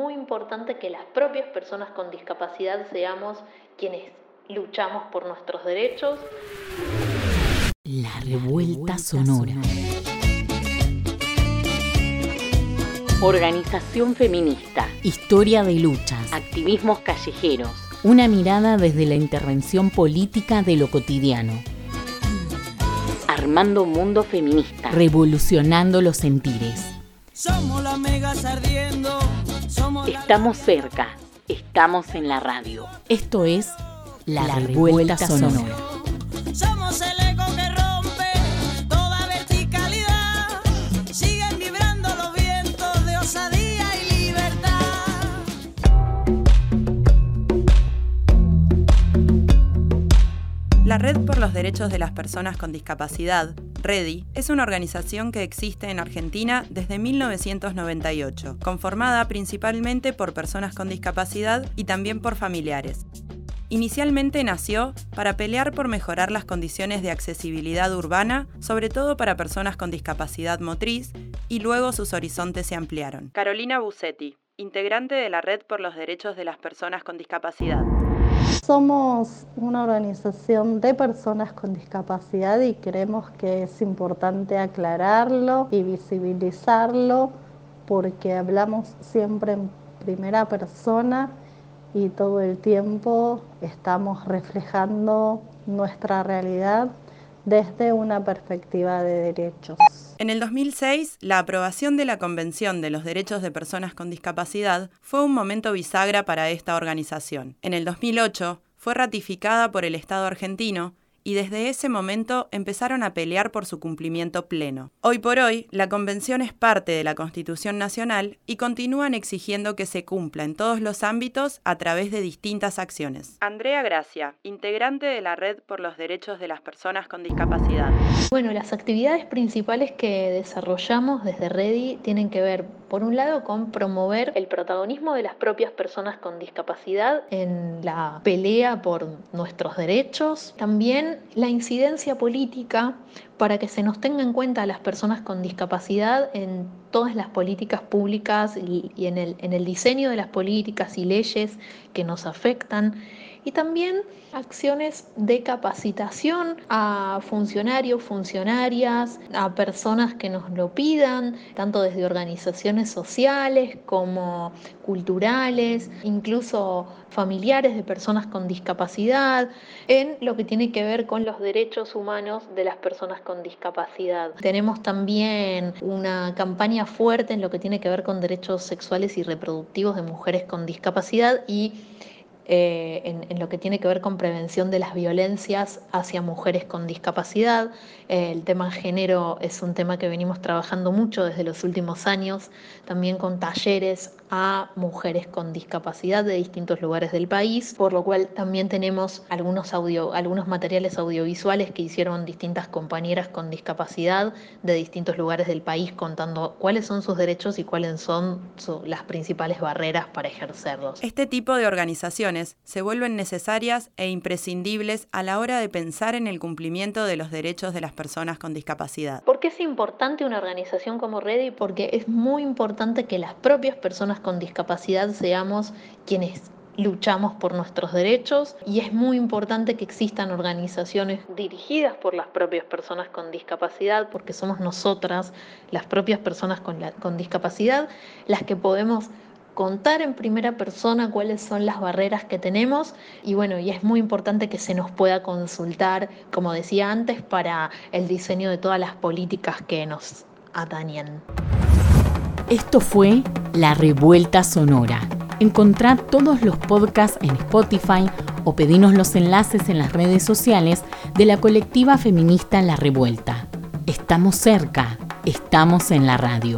muy importante que las propias personas con discapacidad seamos quienes luchamos por nuestros derechos. La revuelta sonora. Organización feminista. Historia de luchas. Activismos callejeros. Una mirada desde la intervención política de lo cotidiano. Armando un mundo feminista. Revolucionando los sentires. Somos las megas ardiendo. Estamos cerca. Estamos en la radio. Esto es La, Revuelta, Sonora. Somos el eco que rompe toda verticalidad. Siguen vibrando los vientos de osadía y libertad. La Red por los Derechos de las Personas con Discapacidad REDI es una organización que existe en Argentina desde 1998, conformada principalmente por personas con discapacidad y también por familiares. Inicialmente nació para pelear por mejorar las condiciones de accesibilidad urbana, sobre todo para personas con discapacidad motriz, y luego sus horizontes se ampliaron. Carolina Busetti, integrante de la Red por los Derechos de las Personas con Discapacidad. Somos una organización de personas con discapacidad y creemos que es importante aclararlo y visibilizarlo porque hablamos siempre en primera persona y todo el tiempo estamos reflejando nuestra realidad desde una perspectiva de derechos. En el 2006, la aprobación de la Convención de los Derechos de Personas con Discapacidad fue un momento bisagra para esta organización. En el 2008, fue ratificada por el Estado argentino y desde ese momento empezaron a pelear por su cumplimiento pleno. Hoy por hoy, la Convención es parte de la Constitución Nacional y continúan exigiendo que se cumpla en todos los ámbitos a través de distintas acciones. Andrea Gracia, integrante de la Red por los Derechos de las Personas con Discapacidad. Bueno, las actividades principales que desarrollamos desde REDI tienen que ver por un lado, con promover el protagonismo de las propias personas con discapacidad en la pelea por nuestros derechos. También la incidencia política para que se nos tenga en cuenta a las personas con discapacidad en todas las políticas públicas y, en, el, diseño de las políticas y leyes que nos afectan y también acciones de capacitación a funcionarios, funcionarias, a personas que nos lo pidan, tanto desde organizaciones sociales como culturales, incluso familiares de personas con discapacidad, en lo que tiene que ver con los derechos humanos de las personas con discapacidad. Tenemos también una campaña fuerte en lo que tiene que ver con derechos sexuales y reproductivos de mujeres con discapacidad y eh, en, lo que tiene que ver con prevención de las violencias hacia mujeres con discapacidad. Eh, el tema género es un tema que venimos trabajando mucho desde los últimos años, también con talleres a mujeres con discapacidad de distintos lugares del país, por lo cual también tenemos algunos, audio, algunos materiales audiovisuales que hicieron distintas compañeras con discapacidad de distintos lugares del país contando cuáles son sus derechos y cuáles son las principales barreras para ejercerlos. Este tipo de organizaciones se vuelven necesarias e imprescindibles a la hora de pensar en el cumplimiento de los derechos de las personas con discapacidad. ¿Por qué es importante una organización como Ready? Porque es muy importante que las propias personas con discapacidad seamos quienes luchamos por nuestros derechos y es muy importante que existan organizaciones dirigidas por las propias personas con discapacidad, porque somos nosotras, las propias personas con, con discapacidad, las que podemos contar en primera persona cuáles son las barreras que tenemos y bueno, y es muy importante que se nos pueda consultar, como decía antes, para el diseño de todas las políticas que nos atañen. Esto fue La Revuelta Sonora. Encontrá todos los podcasts en Spotify o pedinos los enlaces en las redes sociales de la colectiva feminista La Revuelta. Estamos cerca, estamos en la radio.